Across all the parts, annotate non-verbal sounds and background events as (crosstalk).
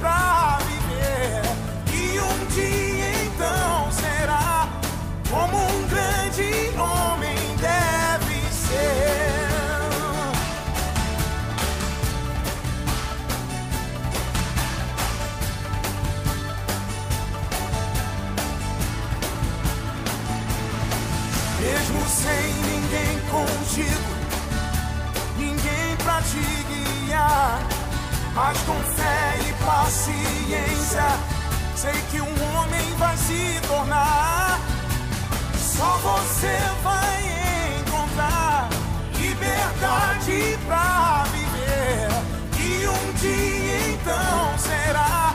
pra viver. E um dia então será como um grande homem deve ser. Mesmo sem ninguém contigo, ninguém pra te guiar. Mas com fé e paciência, sei que um homem vai se tornar. Só você vai encontrar liberdade pra viver. E um dia então será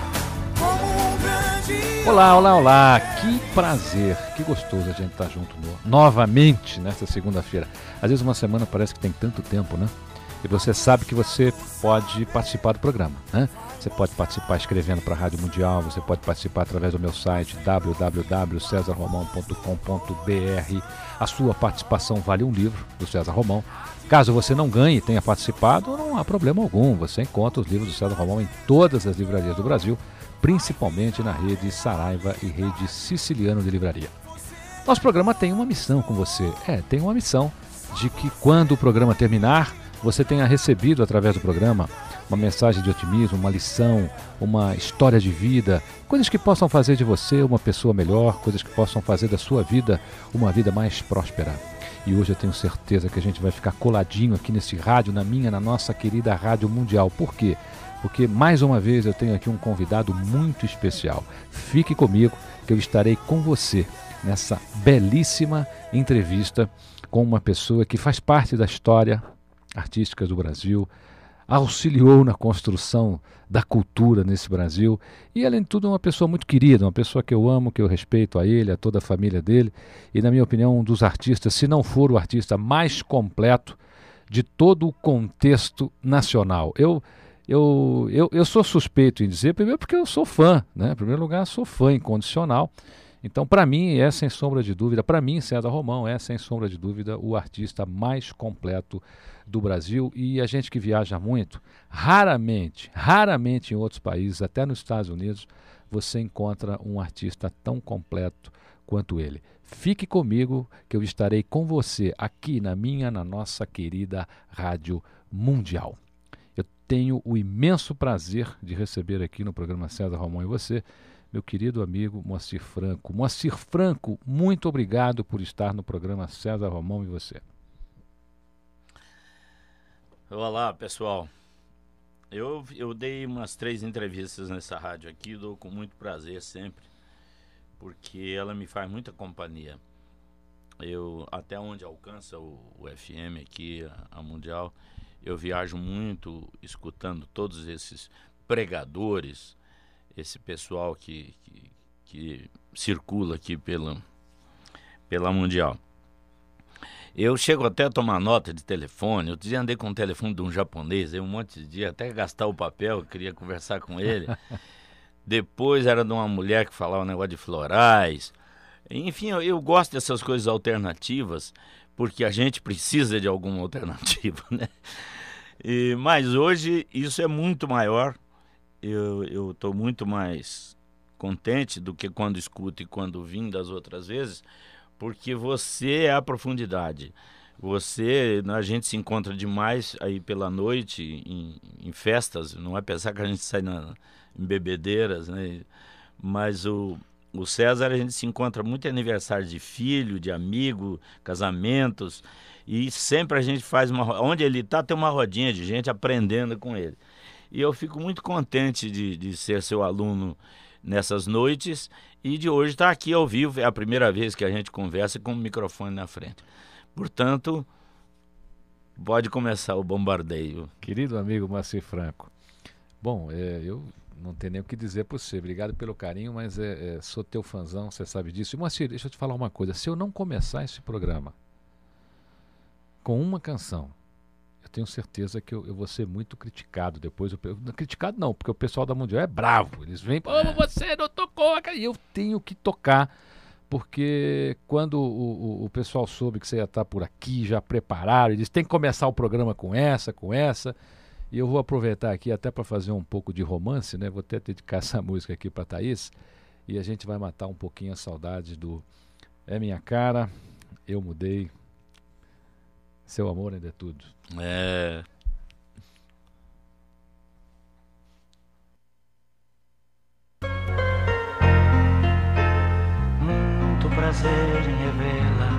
como um grande. Olá, olá, olá! Que prazer, que gostoso a gente estar junto no- novamente nesta segunda-feira. Às vezes uma semana parece que tem tanto tempo, né? E você sabe que você pode participar do programa, né? Você pode participar escrevendo para a Rádio Mundial, você pode participar através do meu site www.cesarromão.com.br. A sua participação vale um livro do César Romão. Caso você não ganhe e tenha participado, não há problema algum. Você encontra os livros do César Romão em todas as livrarias do Brasil, principalmente na rede Saraiva e rede Siciliano de Livraria. Nosso programa tem uma missão com você. É, tem uma missão de que quando o programa terminar, você tenha recebido através do programa uma mensagem de otimismo, uma lição, uma história de vida, coisas que possam fazer de você uma pessoa melhor, coisas que possam fazer da sua vida uma vida mais próspera. E hoje eu tenho certeza que a gente vai ficar coladinho aqui nesse rádio, na minha, na nossa querida Rádio Mundial. Por quê? Porque mais uma vez eu tenho aqui um convidado muito especial. Fique comigo que eu estarei com você nessa belíssima entrevista com uma pessoa que faz parte da história artística do Brasil, auxiliou na construção da cultura nesse Brasil e, além de tudo, é uma pessoa muito querida, uma pessoa que eu amo, que eu respeito a ele, a toda a família dele e, na minha opinião, um dos artistas, se não for o artista mais completo de todo o contexto nacional. Eu, eu, eu, eu sou suspeito em dizer, primeiro porque eu sou fã, né? Em primeiro lugar, sou fã incondicional. Então, para mim, é sem sombra de dúvida, para mim, César Romão é sem sombra de dúvida o artista mais completo do Brasil e a gente que viaja muito, raramente, raramente em outros países, até nos Estados Unidos, você encontra um artista tão completo quanto ele. Fique comigo que eu estarei com você aqui na minha, na nossa querida Rádio Mundial. Eu tenho o imenso prazer de receber aqui no programa César Romão e você meu querido amigo Moacir Franco. Moacir Franco, muito obrigado por estar no programa César Romão e você. Olá, pessoal. Eu, eu dei umas três entrevistas nessa rádio aqui, dou com muito prazer sempre, porque ela me faz muita companhia. Eu, até onde alcança o, o FM aqui, a, a Mundial, eu viajo muito escutando todos esses pregadores, esse pessoal que, que, que circula aqui pela, pela Mundial. Eu chego até a tomar nota de telefone. Eu dizia, andei com o telefone de um japonês aí um monte de dia, até gastar o papel, queria conversar com ele. (laughs) Depois era de uma mulher que falava um negócio de florais. Enfim, eu, eu gosto dessas coisas alternativas, porque a gente precisa de alguma alternativa, (laughs) né? E, mas hoje isso é muito maior. Eu estou muito mais contente do que quando escuto e quando vim das outras vezes, porque você é a profundidade. Você, a gente se encontra demais aí pela noite em, em festas, não é pensar que a gente sai na, em bebedeiras, né? Mas o, o César a gente se encontra muito em aniversário de filho, de amigo, casamentos, e sempre a gente faz uma. Onde ele está, tem uma rodinha de gente aprendendo com ele. E eu fico muito contente de, de ser seu aluno nessas noites e de hoje estar aqui ao vivo. É a primeira vez que a gente conversa com o microfone na frente. Portanto, pode começar o bombardeio. Querido amigo Marci Franco, bom, é, eu não tenho nem o que dizer para você. Obrigado pelo carinho, mas é, é, sou teu fãzão, você sabe disso. E deixa eu te falar uma coisa. Se eu não começar esse programa com uma canção, tenho certeza que eu, eu vou ser muito criticado depois. Eu, eu, criticado não, porque o pessoal da Mundial é bravo. Eles vêm, pô, você não tocou. E eu tenho que tocar porque quando o, o, o, pessoal soube que você ia estar por aqui, já prepararam, eles têm que começar o programa com essa, com essa. E eu vou aproveitar aqui até para fazer um pouco de romance, né? Vou até dedicar essa (laughs) música aqui para Thaís. E a gente vai matar um pouquinho a saudade do É Minha Cara, Eu Mudei, Seu Amor Ainda é Tudo. É. Muito prazer em revê-la,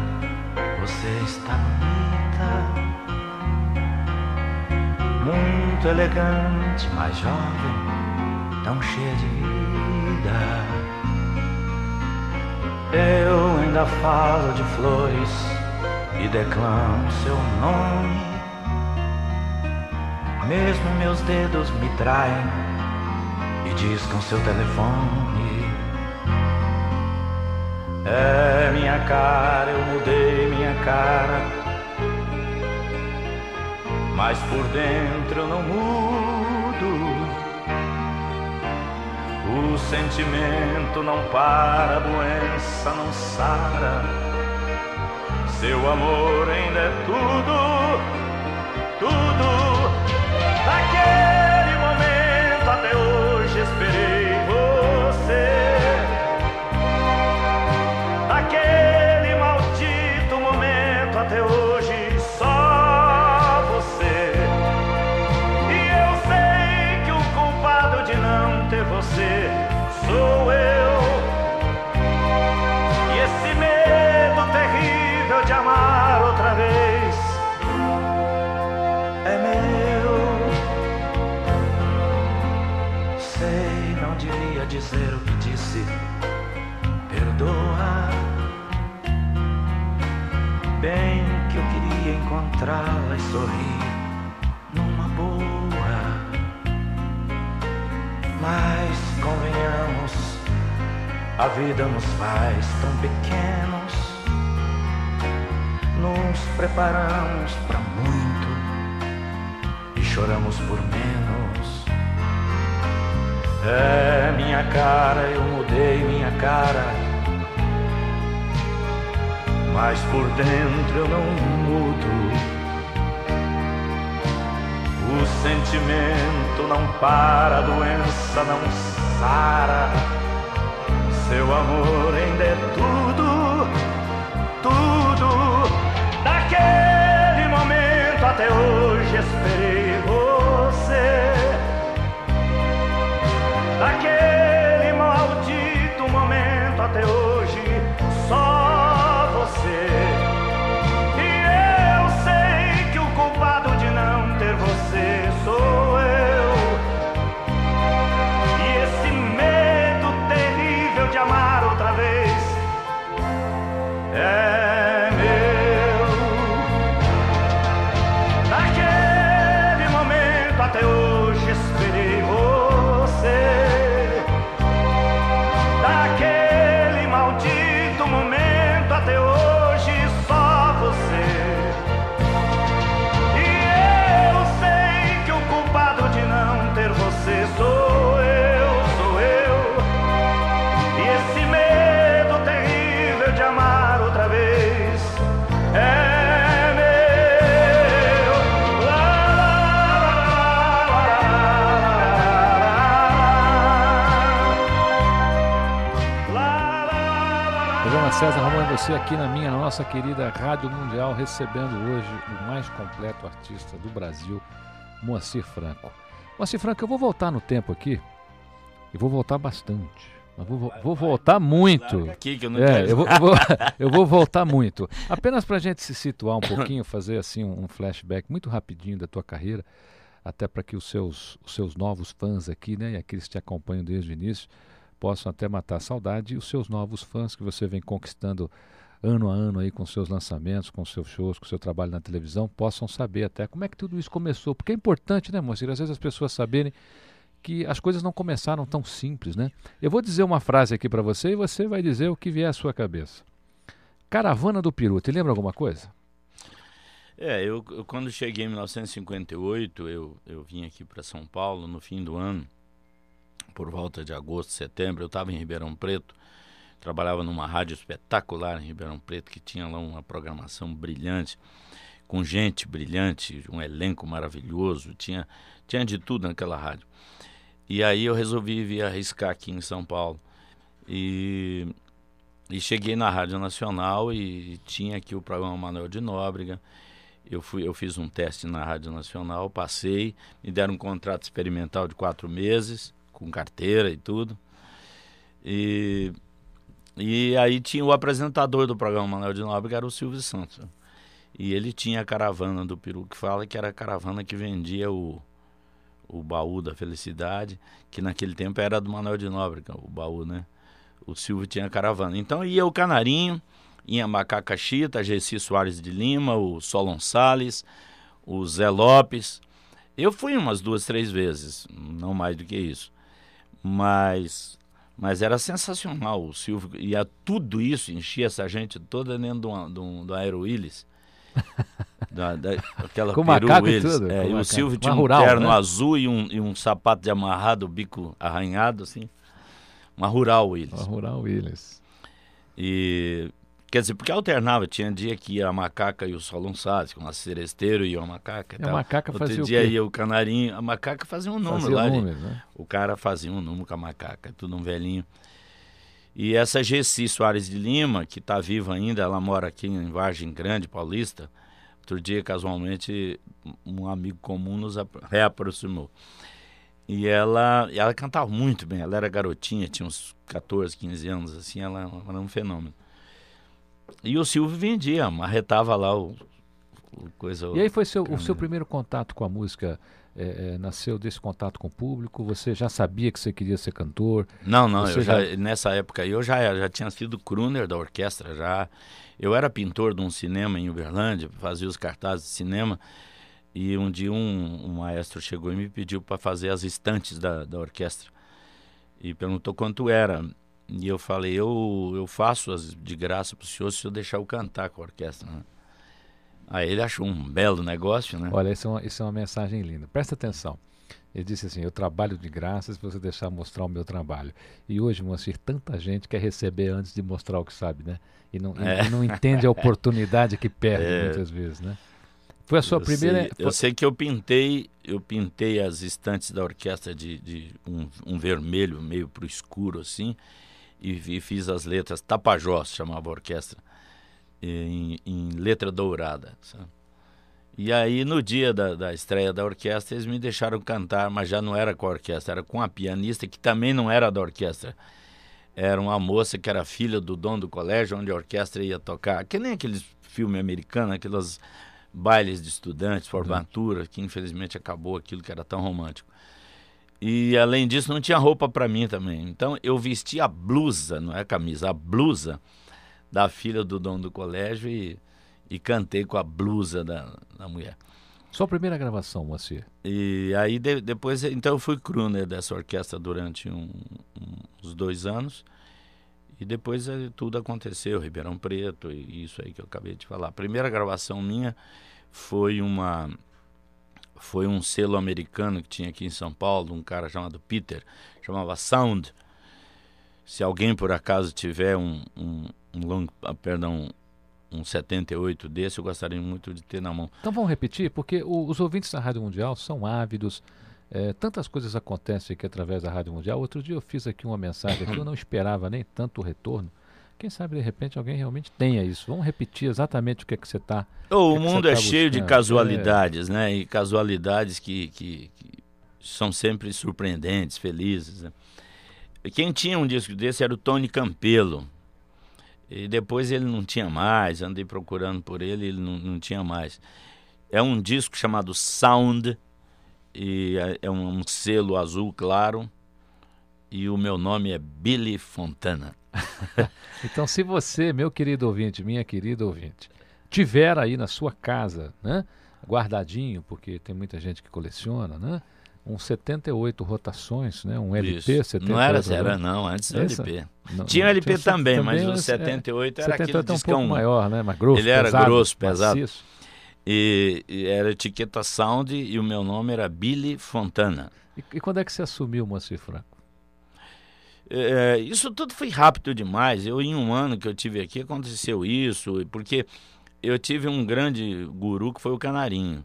você está bonita muito elegante, mais jovem, tão cheia de vida. Eu ainda falo de flores e declamo seu nome. Mesmo meus dedos me traem e discam seu telefone. É minha cara, eu mudei minha cara mas por dentro eu não mudo. O sentimento não para, a doença não sara. Seu amor ainda é tudo, tudo. Bem que eu queria encontrá-la e sorrir Mas convenhamos, a vida nos faz tão pequenos. Nos preparamos para muito e choramos por menos. É minha cara, eu mudei minha cara. Mas por dentro eu não mudo. O sentimento não para, a doença não sara. Seu amor ainda é tudo, tudo. Daquele momento até hoje esperei você. Daquele maldito momento até hoje você aqui na minha, nossa querida Rádio Mundial, recebendo hoje o mais completo artista do Brasil, Moacir Franco. Moacir Franco, eu vou voltar no tempo aqui, e vou voltar bastante. Mas vou, vou voltar muito. Aqui que eu não É, eu vou, eu vou- (laughs) eu vou voltar muito. Apenas para a gente se situar um pouquinho, fazer assim um, um flashback muito rapidinho da tua carreira, até para que os seus, os seus novos fãs aqui, né, e aqueles que te acompanham desde o início, possam até matar a saudade e os seus novos fãs que você vem conquistando ano a ano aí com seus lançamentos, com seus shows, com seu trabalho na televisão, possam saber até como é que tudo isso começou. Porque é importante, né, Moacir? Às vezes as pessoas saberem que as coisas não começaram tão simples, né? Eu vou dizer uma frase aqui para você e você vai dizer o que vier à sua cabeça. Caravana do Peru, te lembra alguma coisa? É, eu, eu quando cheguei em 1958, eu, eu vim aqui para São Paulo no fim do ano, por volta de agosto, setembro. Eu estava em Ribeirão Preto, trabalhava numa rádio espetacular em Ribeirão Preto, que tinha lá uma programação brilhante, com gente brilhante, um elenco maravilhoso, tinha, tinha de tudo naquela rádio. E aí eu resolvi vir arriscar aqui em São Paulo. E, e cheguei na Rádio Nacional e tinha aqui o programa Manuel de Nóbrega. Eu, fui, eu fiz um teste na Rádio Nacional, passei, me deram um contrato experimental de quatro meses, com carteira e tudo. E, e aí tinha o apresentador do programa Manuel de Nóbrega, era o Silvio Santos. E ele tinha a caravana do Peru, que fala que era a caravana que vendia o, o baú da felicidade, que naquele tempo era do Manuel de Nóbrega, o baú, né? O Silvio tinha a caravana. Então ia o Canarinho, ia Macaca Chita, Gessi Soares de Lima, o Solon Salles, o Zé Lopes. Eu fui umas duas, três vezes, não mais do que isso. Mas, mas era sensacional. O Silvio ia tudo isso, enchia essa gente toda dentro de de um, do Aero Willis. (laughs) Da, da, aquela Com peru e tudo, É, e o. Silvio Uma tinha um rural, terno né? azul e um, e um sapato de amarrado, bico arranhado, assim. Uma rural Willis. A Rural Willis. E quer dizer, porque alternava, tinha dia que ia a macaca e o Solon Salles, com a seresteiro e a macaca. E a tal. macaca Outro fazia o dia quê? ia o canarinho, a macaca fazia um número Fazia lá. números, né? O cara fazia um número com a macaca, tudo um velhinho. E essa Gessi Soares de Lima, que está viva ainda, ela mora aqui em Vargem Grande, Paulista. Outro dia, casualmente, um amigo comum nos apro- reaproximou. E ela, e ela cantava muito bem, ela era garotinha, tinha uns 14, 15 anos, assim, ela era um fenômeno. E o Silvio vendia, marretava lá o, o coisa. E aí foi seu, o seu primeiro contato com a música, é, é, nasceu desse contato com o público? Você já sabia que você queria ser cantor? Não, não, Você eu já, já- nessa época eu já, já tinha sido crooner da orquestra, já. Eu era pintor de um cinema em Uberlândia, fazia os cartazes de cinema, e um dia um, um maestro chegou e me pediu para fazer as estantes da, da orquestra. E perguntou quanto era. E eu falei, eu, eu faço as de graça para o senhor se eu deixar eu cantar com a orquestra. né? Aí ele achou um belo negócio, né? Olha, isso é, uma, isso é uma mensagem linda. Presta atenção. Ele disse assim: Eu trabalho de graça se você deixar mostrar o meu trabalho. E hoje, Moacir, tanta gente quer receber antes de mostrar o que sabe, né? E não, É. e não entende a oportunidade que perde É. muitas vezes, né? Foi a sua eu primeira. Sei, foi- eu sei que eu pintei, eu pintei as estantes da orquestra de, de um, um vermelho meio pro escuro assim, e, e fiz as letras Tapajós chamava a orquestra em, em letra dourada. sabe? E aí no dia da, da estreia da orquestra eles me deixaram cantar, mas já não era com a orquestra, era com a pianista que também não era da orquestra. Era uma moça que era filha do dono do colégio onde a orquestra ia tocar, que nem aqueles filmes americanos, aquelas bailes de estudantes, formatura, que infelizmente acabou aquilo que era tão romântico. E além disso, não tinha roupa para mim também. Então eu vesti a blusa, não é a camisa, a blusa da filha do dono do colégio e, e cantei com a blusa da, da mulher. Sua primeira gravação, Moacir. E aí de- depois, então eu fui crooner dessa orquestra durante um- um- uns dois anos. E depois eh, tudo aconteceu, Ribeirão Preto e isso aí que eu acabei de falar. A primeira gravação minha foi uma foi um selo americano que tinha aqui em São Paulo, um cara chamado Peter, chamava Sound. Se alguém por acaso tiver um, um, um long, ah, perdão, um 78 desse, eu gostaria muito de ter na mão. Então vamos repetir, porque o- os ouvintes da Rádio Mundial são ávidos. é, tantas coisas acontecem aqui através da Rádio Mundial. Outro dia eu fiz aqui uma mensagem aqui, eu não esperava nem tanto retorno. Quem sabe de repente alguém realmente tenha isso. Vamos repetir exatamente o que é que você está. Oh, o que mundo você é tá cheio de buscando? casualidades, né? E casualidades que, que, que são sempre surpreendentes, felizes. Né? Quem tinha um disco desse era o Tony Campelo. E depois ele não tinha mais, andei procurando por ele, ele não, não tinha mais. É um disco chamado Sound, e é- é um, um selo azul claro, e o meu nome é Billy Fontana. (laughs) Então, se você, meu querido ouvinte, minha querida ouvinte, tiver aí na sua casa, né, guardadinho, porque tem muita gente que coleciona, né, um 78 rotações, né, um LP, Isso. 78. Não era né? não, antes Essa- LP. Não- Tinha não, LP tinha também, mas o é, 78 era 78 aquele é um discão pouco maior, né, mais grosso, Ele era pesado, grosso, pesado. E, e era etiqueta Sound e o meu nome era Billy Fontana. E, e quando é que você assumiu Moacir Franco? É, isso tudo foi rápido demais. Eu, em um ano que eu tive aqui, aconteceu isso, porque eu tive um grande guru que foi o Canarinho.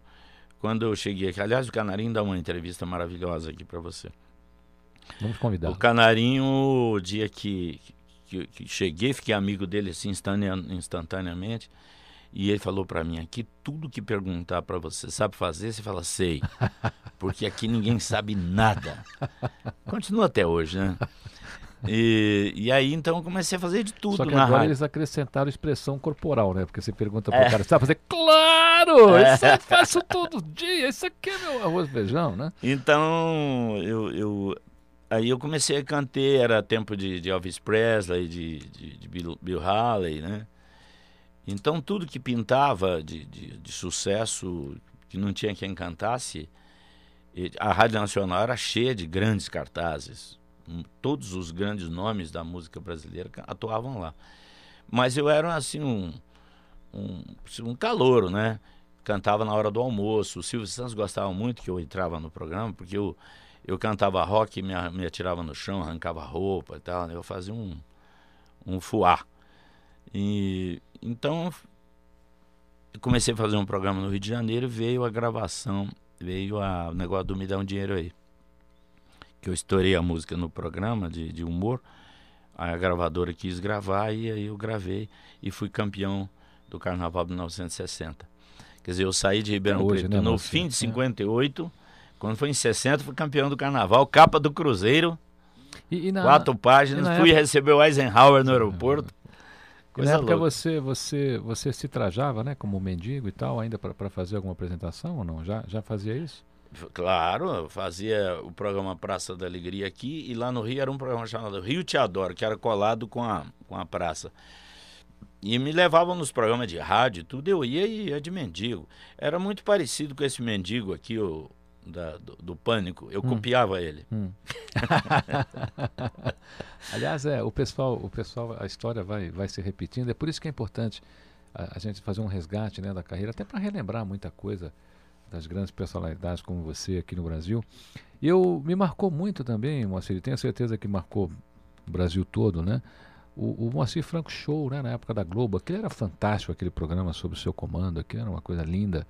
Quando eu cheguei aqui, aliás, o Canarinho dá uma entrevista maravilhosa aqui para você. Vamos convidar. O Canarinho, o dia que, que, que cheguei, fiquei amigo dele assim instantanea- instantaneamente. E ele falou para mim aqui, tudo que perguntar para você, sabe fazer? Você fala, sei. (laughs) Porque aqui ninguém sabe nada. Continua até hoje, né? E, e aí, então, eu comecei a fazer de tudo Só que na agora rádio. eles acrescentaram expressão corporal, né? Porque você pergunta pro É. cara, você sabe fazer? Claro! (laughs) É. Isso eu faço todo dia, isso aqui é meu arroz e feijão, né? Então, eu, eu- aí eu comecei a cantar, era tempo de, de Elvis Presley, de, de, de Bill, Bill Haley, né? Então, tudo que pintava de, de, de sucesso, que não tinha quem cantasse, a Rádio Nacional era cheia de grandes cartazes. Todos os grandes nomes da música brasileira atuavam lá. Mas eu era, assim, um, um, um calouro, né? Cantava na hora do almoço. O Silvio Santos gostava muito que eu entrava no programa, porque eu, eu cantava rock, me, me atirava no chão, arrancava roupa e tal. né? Eu fazia um, um fuá. E, então, comecei a fazer um programa no Rio de Janeiro veio a gravação, veio a, o negócio do Me Dá um Dinheiro Aí. Que eu estourei a música no programa de, de humor. A gravadora quis gravar e aí eu gravei e fui campeão do Carnaval de 1960. Quer dizer, eu saí de Ribeirão hoje, Preto né, no fim de É. 58. Quando foi em 60, fui campeão do Carnaval, capa do Cruzeiro, E, e na, quatro páginas. na Fui época- receber o Eisenhower no aeroporto. (laughs) e na Coisa época louca. você, você, você se trajava, né, como mendigo e tal, ainda para fazer alguma apresentação ou não? Já, já fazia isso? Claro, fazia o programa Praça da Alegria aqui e lá no Rio era um programa chamado Rio Te Adoro, que era colado com a, com a praça. E me levavam nos programas de rádio, tudo, eu ia e ia de mendigo. Era muito parecido com esse mendigo aqui, o, da- do, do Pânico. Eu copiava ele. (laughs) Aliás, é, o pessoal, o pessoal, a história vai, vai se repetindo. É por isso que é importante a, a gente fazer um resgate né, da carreira, até para relembrar muita coisa das grandes personalidades como você aqui no Brasil. E eu me marcou muito também, Moacir, tenho certeza que marcou o Brasil todo, né? O, o Moacir Franco Show, né, na época da Globo, aquele era fantástico, aquele programa sobre o seu comando, aquilo era uma coisa linda.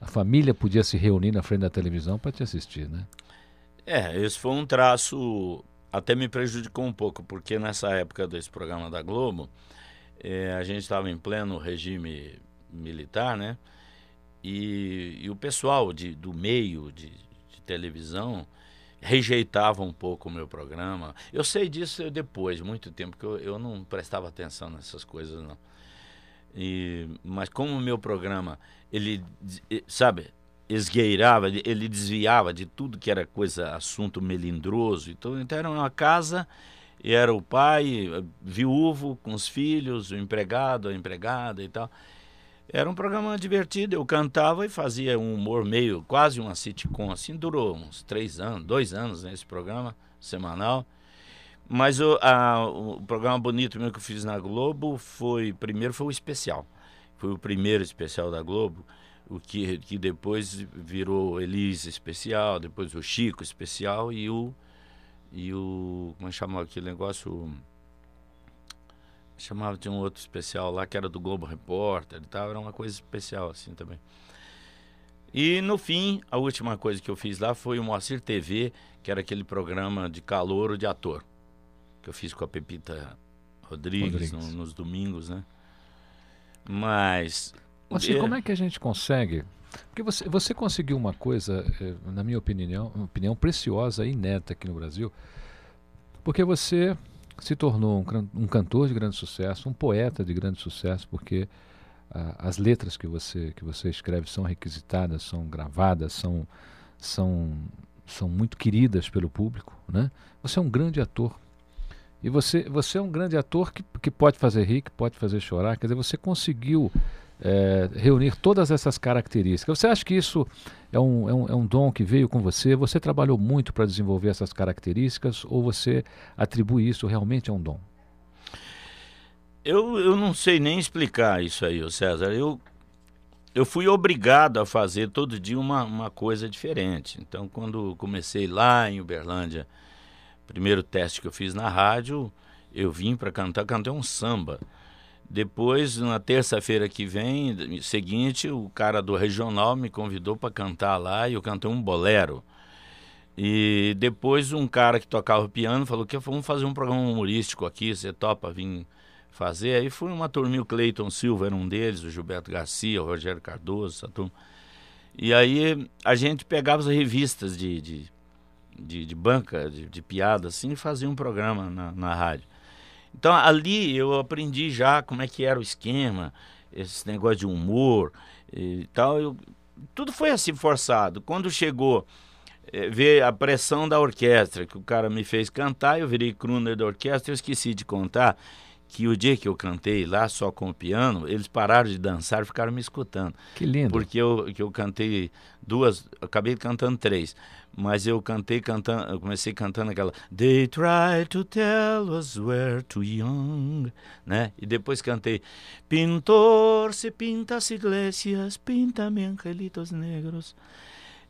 A família podia se reunir na frente da televisão para te assistir, né? É, esse foi um traço, até me prejudicou um pouco, porque nessa época desse programa da Globo, eh, a gente estava em pleno regime militar, né? E, e o pessoal de, do meio de, de televisão rejeitava um pouco o meu programa. Eu sei disso depois, muito tempo, que eu, eu não prestava atenção nessas coisas, não. E, mas como o meu programa, ele, sabe, esgueirava, ele- desviava de tudo que era coisa, assunto melindroso. Então, então era uma casa e era o pai viúvo com os filhos, o empregado, a empregada e tal. Era um programa divertido, eu cantava e fazia um humor meio, quase uma sitcom, assim, durou uns três anos, dois anos nesse programa semanal. Mas o, a- o programa bonito mesmo que eu fiz na Globo foi, primeiro foi o especial. Foi o primeiro especial da Globo, o que, que depois virou Elise especial, depois o Chico especial e o, e o, como é que chamava aquele negócio? Chamava de um outro especial lá que era do Globo Repórter e tal, era uma coisa especial assim também. E no fim, a última coisa que eu fiz lá foi o Moacir TV, que era aquele programa de calouro de ator, que eu fiz com a Pepita Rodrigues, Rodrigues. no- nos domingos, né? Mas. Assim, é, como é que a gente consegue? Porque você, você conseguiu uma coisa, eh, na minha opinião, opinião preciosa e inédita aqui no Brasil, porque você se tornou um, um cantor de grande sucesso, um poeta de grande sucesso, porque ah, as letras que você, que você escreve são requisitadas, são gravadas, são, são, são muito queridas pelo público. Né? Você é um grande ator. E você, você é um grande ator que, que pode fazer rir, que pode fazer chorar. Quer dizer, você conseguiu eh, reunir todas essas características. Você acha que isso é um, é, um, é um dom que veio com você? Você trabalhou muito para desenvolver essas características ou você atribui isso realmente a um dom? Eu, eu não sei nem explicar isso aí, César. Eu, eu fui obrigado a fazer todo dia uma, uma coisa diferente. Então, quando comecei lá em Uberlândia, primeiro teste que eu fiz na rádio, eu vim para cantar, cantei um samba. Depois, na terça-feira que vem, seguinte, o cara do regional me convidou para cantar lá e eu cantei um bolero. E depois um cara que tocava piano falou que vamos fazer um programa humorístico aqui, você topa vir fazer? Aí foi uma turminha, o Cleiton Silva era um deles, o Gilberto Garcia, o Rogério Cardoso, essa turma. E aí a gente pegava as revistas de, de, de, de banca, de, de piada, assim, e fazia um programa na, na rádio. Então ali eu aprendi já como é que era o esquema, esse negócio de humor e tal. Eu, tudo foi assim forçado. Quando chegou eh, ver a pressão da orquestra, que o cara me fez cantar, eu virei crooner da orquestra, eu esqueci de contar que o dia que eu cantei lá só com o piano, eles pararam de dançar e ficaram me escutando. Que lindo. Porque eu, que eu cantei duas, eu acabei cantando três, mas eu cantei cantando, eu comecei cantando aquela They try to tell us we're too young, né? E depois cantei Pintor se pinta as iglesias, pinta-me angelitos negros.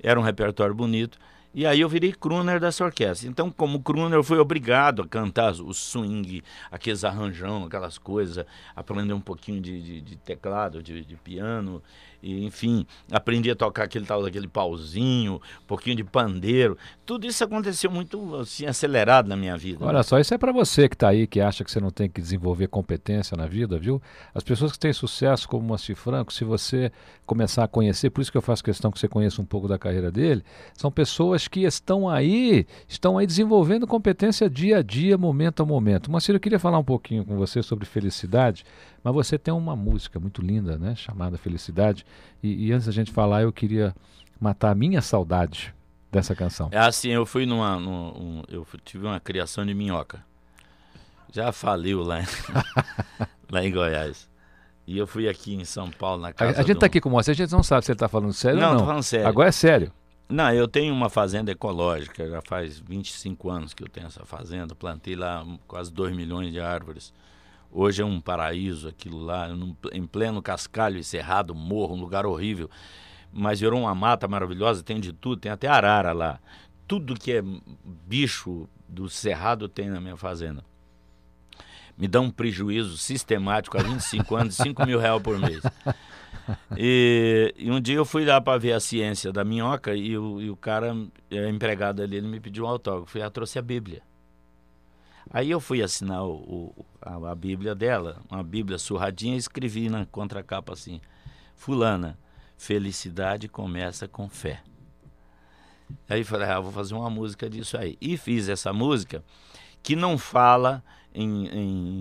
Era um repertório bonito. E aí eu virei crooner dessa orquestra. Então, como crooner, eu fui obrigado a cantar o swing, aqueles arranjão, aquelas coisas, aprender um pouquinho de, de, de teclado, de, de piano, e, enfim, aprendi a tocar aquele tal daquele pauzinho, um pouquinho de pandeiro. Tudo isso aconteceu muito assim acelerado na minha vida. Olha só, isso é para você que está aí, que acha que você não tem que desenvolver competência na vida, viu? As pessoas que têm sucesso, como o Moacir Franco, se você começar a conhecer, por isso que eu faço questão que você conheça um pouco da carreira dele, são pessoas que estão aí, estão aí desenvolvendo competência dia a dia, momento a momento. Moacir, eu queria falar um pouquinho com você sobre felicidade, mas você tem uma música muito linda, né, chamada Felicidade, e, e antes da gente falar, eu queria matar a minha saudade dessa canção. É assim, eu fui numa. num- um- eu tive uma criação de minhoca. Já faliu lá, em- (laughs) lá em Goiás. E eu fui aqui em São Paulo, na casa. a gente do- tá aqui com Moacir, a gente não sabe se ele tá falando sério Não, ou não. tô falando sério. Agora é sério. Não, eu tenho uma fazenda ecológica, já faz 25 anos que eu tenho essa fazenda, plantei lá um- quase 2 milhões de árvores. Hoje é um paraíso aquilo lá, em pleno cascalho e cerrado, morro, um lugar horrível. Mas virou uma mata maravilhosa, tem de tudo, tem até arara lá. Tudo que é bicho do cerrado tem na minha fazenda. Me dá um prejuízo sistemático há 25 anos, 5 mil reais por mês. E, e um dia eu fui lá para ver a ciência da minhoca e o, e o cara, a empregada ali, ele me pediu um autógrafo. Eu trouxe a Bíblia. Aí eu fui assinar o, o- a, a Bíblia dela, uma Bíblia surradinha, e escrevi na contracapa assim: Fulana, felicidade começa com fé. Aí falei, ah, vou fazer uma música disso aí. E fiz essa música que não fala em,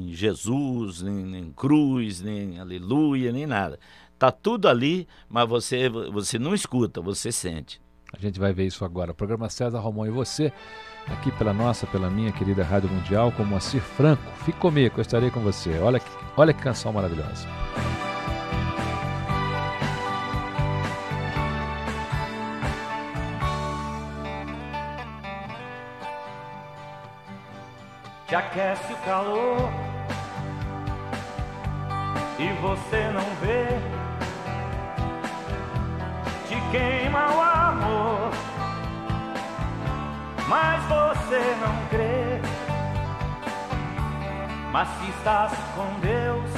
em Jesus, nem, cruz, nem aleluia, nem nada. Tá tudo ali, mas você, você não escuta, você sente. A gente vai ver isso agora. O programa César Romão e você, aqui pela nossa, pela minha querida Rádio Mundial, com Moacir Franco. Fique comigo, eu estarei com você. Olha que, olha que canção maravilhosa. te aquece o calor e você não vê, queima o amor. Mas você não crê. Mas se estás com Deus,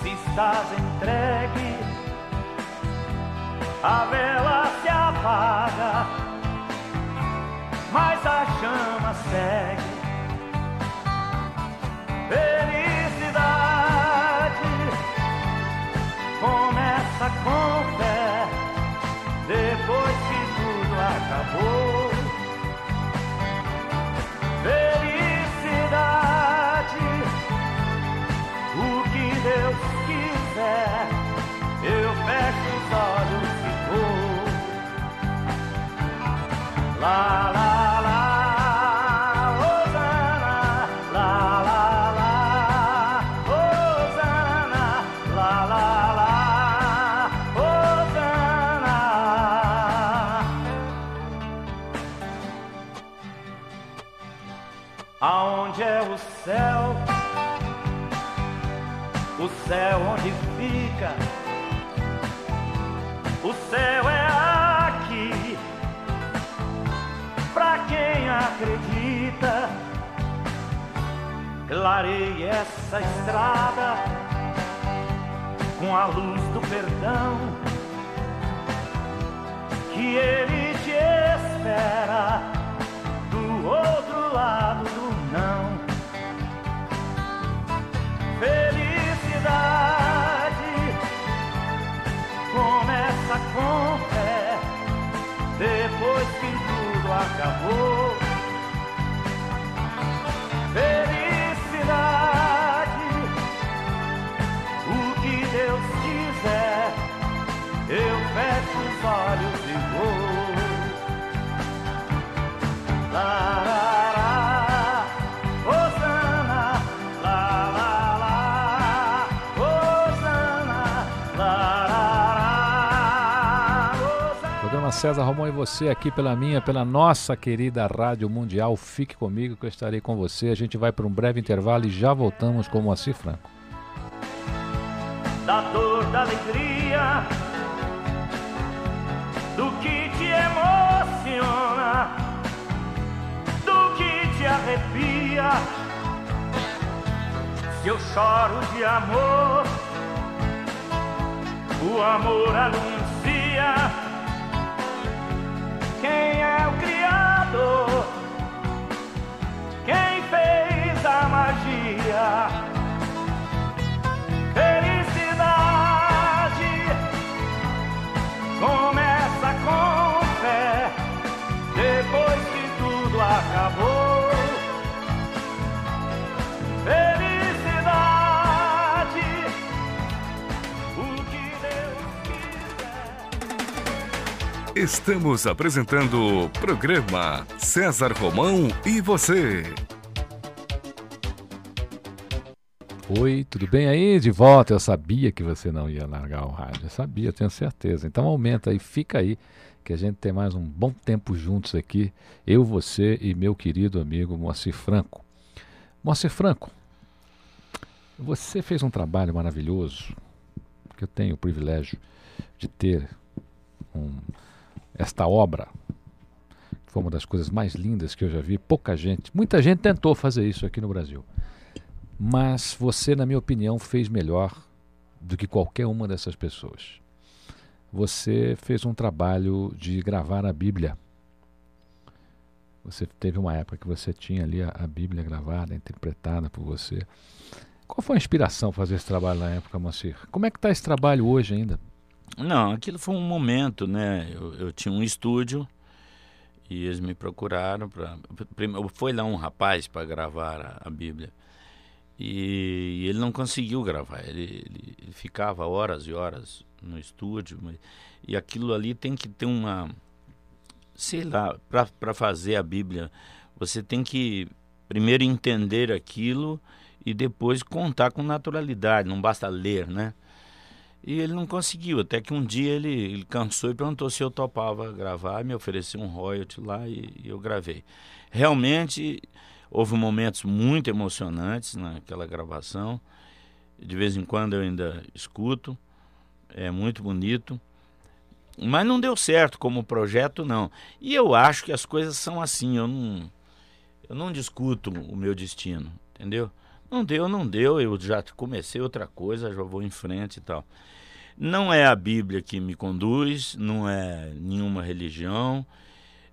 se estás entregue, a vela se apaga, mas a chama segue. Felicidade. Como com fé, depois que tudo acabou. Felicidade, o que Deus quiser, eu fecho os olhos e vou. Lá, lá. Céu onde fica. O céu é aqui, pra quem acredita. Clarei essa estrada com a luz do perdão, que ele te espera do outro lado do não. Fé, depois que tudo acabou. César Romão e você aqui pela minha, pela nossa querida Rádio Mundial. Fique comigo que eu estarei com você. A gente vai para um breve intervalo e já voltamos com o Moacir Franco. Da dor, da alegria, do que te emociona, do que te arrepia. Se eu choro de amor, o amor anuncia quem Estamos apresentando o programa César Romão e você. Oi, tudo bem aí? De volta. Eu sabia que você não ia largar o rádio. Eu sabia, tenho certeza. Então aumenta aí, fica aí, que a gente tem mais um bom tempo juntos aqui. Eu, você e meu querido amigo Moacir Franco. Moacir Franco, você fez um trabalho maravilhoso, que eu tenho o privilégio de ter um esta obra. Foi uma das coisas mais lindas que eu já vi. Pouca gente, muita gente tentou fazer isso aqui no Brasil. Mas você, na minha opinião, fez melhor do que qualquer uma dessas pessoas. Você fez um trabalho de gravar a Bíblia. Você teve uma época que você tinha ali a, a Bíblia gravada, interpretada por você. Qual foi a inspiração para fazer esse trabalho na época, Moacir? Como é que está esse trabalho hoje ainda? Não, aquilo foi um momento, né? Eu, eu tinha um estúdio e eles me procuraram para. Foi lá um rapaz para gravar a, a Bíblia. E, e, ele não conseguiu gravar. Ele, ele, ele, ficava horas e horas no estúdio. E aquilo ali tem que ter uma. Sei lá, para fazer a Bíblia, você tem que primeiro entender aquilo e depois contar com naturalidade. Não basta ler, né? E ele não conseguiu, até que um dia ele, ele cansou e perguntou se eu topava gravar, me ofereceu um royalty lá e, e eu gravei. Realmente houve momentos muito emocionantes naquela gravação. De vez em quando eu ainda escuto, é muito bonito. Mas não deu certo como projeto, não. E eu acho que as coisas são assim, eu não, eu não discuto o meu destino, entendeu? Não deu, não deu, eu já comecei outra coisa, já vou em frente e tal. Não é a Bíblia que me conduz, não é nenhuma religião,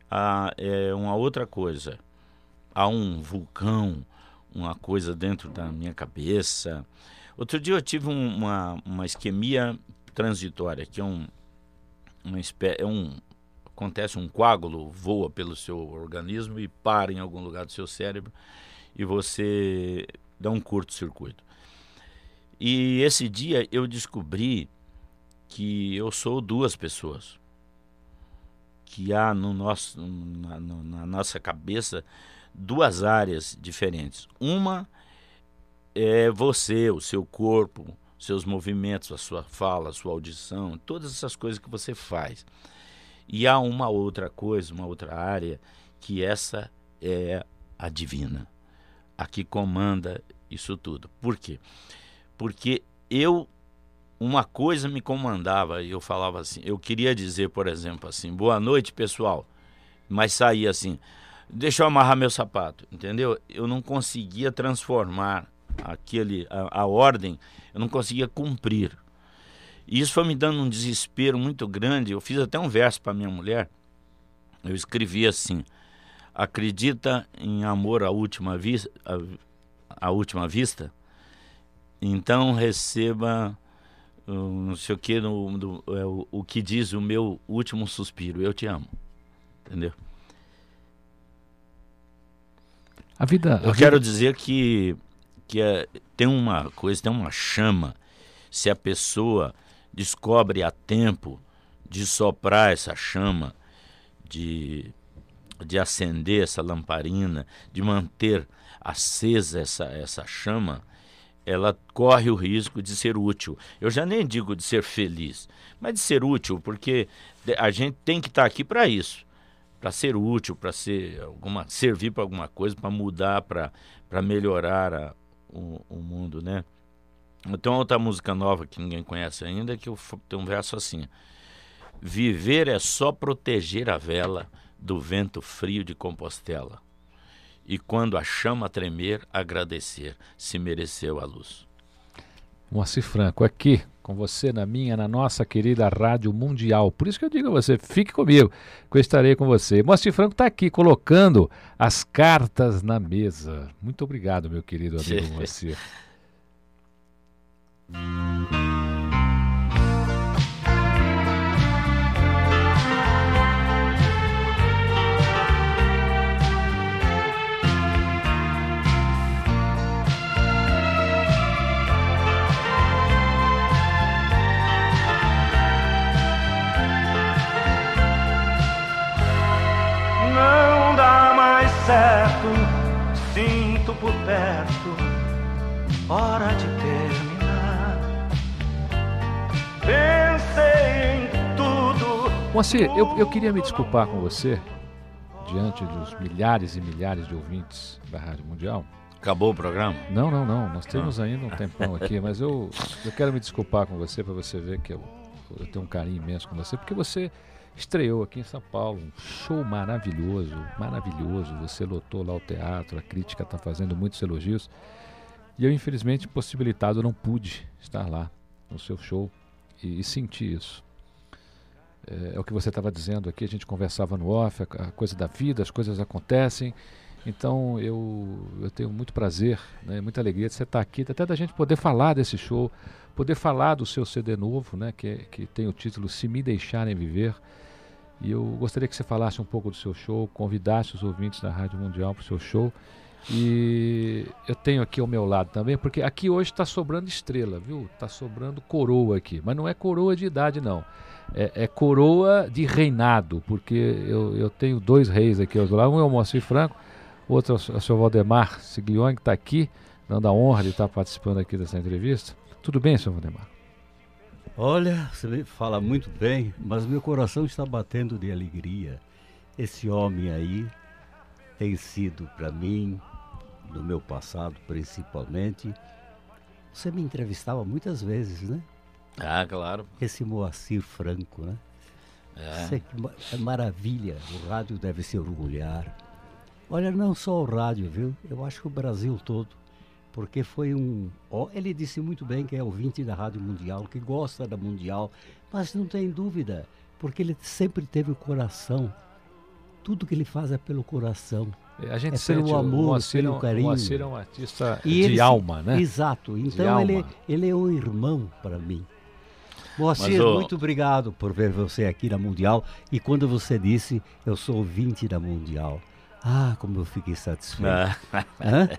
ah, é uma outra coisa. Há um vulcão, uma coisa dentro da minha cabeça. Outro dia eu tive uma, uma isquemia transitória, que é um, uma é um acontece um coágulo voa pelo seu organismo e para em algum lugar do seu cérebro e você dá um curto-circuito. E esse dia eu descobri que eu sou duas pessoas. Que há no nosso, na, na nossa cabeça duas áreas diferentes. Uma é você, o seu corpo, seus movimentos, a sua fala, a sua audição, todas essas coisas que você faz. E há uma outra coisa, uma outra área, que essa é a divina, a que comanda isso tudo. Por quê? Porque eu, uma coisa me comandava, eu falava assim, eu queria dizer, por exemplo, assim, boa noite, pessoal, mas saía assim, deixa eu amarrar meu sapato, entendeu? Eu não conseguia transformar aquele, a, a ordem, eu não conseguia cumprir. E isso foi me dando um desespero muito grande. Eu fiz até um verso para minha mulher. Eu escrevi assim: Acredita em amor à última vista, à, à última vista? Então receba não sei o que no, é, o, o que diz o meu último suspiro. Eu te amo. Entendeu? A vida. Eu quero dizer que, que é, tem uma coisa, tem uma chama. Se a pessoa descobre a tempo de soprar essa chama, de, de acender essa lamparina, de manter acesa essa, essa chama, ela corre o risco de ser útil. Eu já nem digo de ser feliz, mas de ser útil, porque a gente tem que estar aqui para isso, para ser útil, para ser alguma, servir para alguma coisa, para mudar, para melhorar a, o, o mundo, né? Tem uma outra música nova que ninguém conhece ainda, que tem um verso assim: Viver é só proteger a vela do vento frio de Compostela. E quando a chama tremer, agradecer se mereceu a luz. Moacir Franco, aqui com você, na minha, na nossa querida Rádio Mundial. Por isso que eu digo a você, fique comigo, que eu estarei com você. Moacir Franco está aqui colocando as cartas na mesa. Muito obrigado, meu querido amigo (laughs) Moacir. Por perto, hora de terminar. Pensei em tudo. Moacir, eu, eu queria me desculpar com você, diante dos milhares e milhares de ouvintes da Rádio Mundial. Acabou o programa? Não, não, não. Nós temos ainda um tempão (laughs) aqui, mas eu, eu quero me desculpar com você para você ver que eu, eu tenho um carinho imenso com você, porque você estreou aqui em São Paulo um show maravilhoso, maravilhoso. Você lotou lá o teatro, a crítica está fazendo muitos elogios. E eu, infelizmente, impossibilitado, não pude estar lá no seu show e, e sentir isso. É, é o que você estava dizendo aqui, a gente conversava no off, a, a coisa da vida, as coisas acontecem. Então eu, eu tenho muito prazer, né, muita alegria de você estar aqui, até da gente poder falar desse show, poder falar do seu CD novo, né, que, que tem o título Se Me Deixarem Viver. E eu gostaria que você falasse um pouco do seu show, convidasse os ouvintes da Rádio Mundial para o seu show. E eu tenho aqui ao meu lado também, porque aqui hoje está sobrando estrela, viu? Está sobrando coroa aqui, mas não é coroa de idade, não. É, é coroa de reinado, porque eu, eu tenho dois reis aqui ao lado, um é o Moacir Franco, outro é o senhor Valdemar Siglione, que está aqui, dando a honra de estar participando aqui dessa entrevista. Tudo bem, senhor Valdemar? Olha, você fala muito bem, mas meu coração está batendo de alegria. Esse homem aí tem sido para mim, no meu passado principalmente, você me entrevistava muitas vezes, né? Ah, claro. Esse Moacir Franco, né? É. é maravilha, o rádio deve se orgulhar. Olha, não só o rádio, viu? Eu acho que o Brasil todo. Porque foi um. Ó, ele disse muito bem que é ouvinte da Rádio Mundial, que gosta da Mundial, mas não tem dúvida, porque ele sempre teve o coração. Tudo que ele faz é pelo coração. A gente é sente pelo amor, Moacir, pelo carinho. O Moacir é um artista E de ele alma, né? Exato. Então ele, ele é um irmão para mim. Moacir, Mas, ô- muito obrigado por ver você aqui na Mundial. E quando você disse, eu sou ouvinte da Mundial. Ah, como eu fiquei satisfeito. Ah?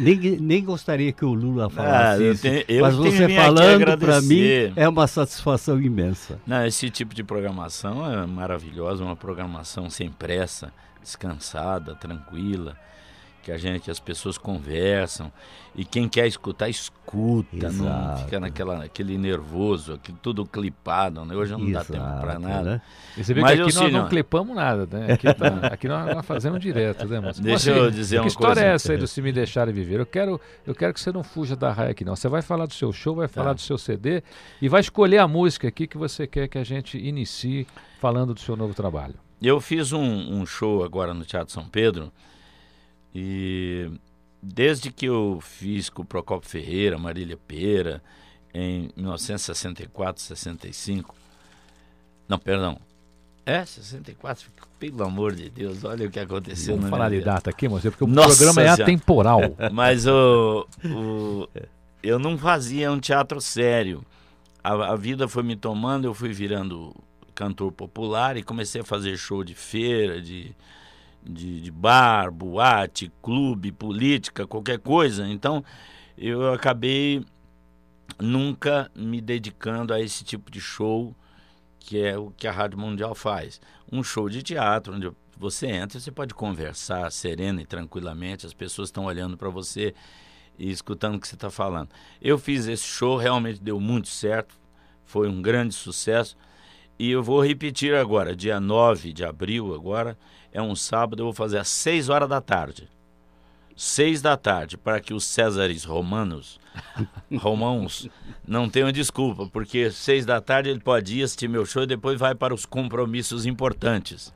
Nem, nem gostaria que o Lula falasse eu isso. tenho- eu mas você falando para mim é uma satisfação imensa. Não, esse tipo de programação é maravilhosa, uma programação sem pressa, descansada, tranquila, que a gente, as pessoas conversam e quem quer escutar escuta, não Exato. fica naquela, aquele nervoso, aquilo tudo clipado, né? Hoje não dá tempo para Exato, nada. né? Você vê Mas que aqui nós sei, não não. clipamos nada, né? Aqui, tá- (laughs) aqui nós, nós fazemos direto, né, moço? Deixa eu dizer que uma história coisa. é essa aí do Se Me Deixarem Viver? Eu quero, eu quero que você não fuja da raia aqui, não. Você vai falar do seu show, vai falar Tá. do seu CD e vai escolher a música aqui que você quer que a gente inicie falando do seu novo trabalho. Eu fiz um, um show agora no Teatro São Pedro e desde que eu fiz com o Procopio Ferreira, Marília Pera, em 1964, 65, não, perdão, é 64, pelo amor de Deus, olha o que aconteceu Vamos falar de data aqui, moço, porque o Nossa programa é atemporal. (laughs) Mas o, o- eu não fazia um teatro sério. A, a vida foi me tomando, eu fui virando cantor popular e comecei a fazer show de feira, de, de, de bar, boate, clube, política, qualquer coisa. Então eu acabei nunca me dedicando a esse tipo de show que é o que a Rádio Mundial faz. Um show de teatro onde você entra, você pode conversar serena e tranquilamente, as pessoas estão olhando para você e escutando o que você está falando. Eu fiz esse show, realmente deu muito certo, foi um grande sucesso. E eu vou repetir agora, dia 9 de abril agora, é um sábado, eu vou fazer às 6 horas da tarde. 6 da tarde, para que os Césares romanos, (laughs) romãos, não tenham desculpa, porque 6 da tarde ele pode ir assistir meu show e depois vai para os compromissos importantes.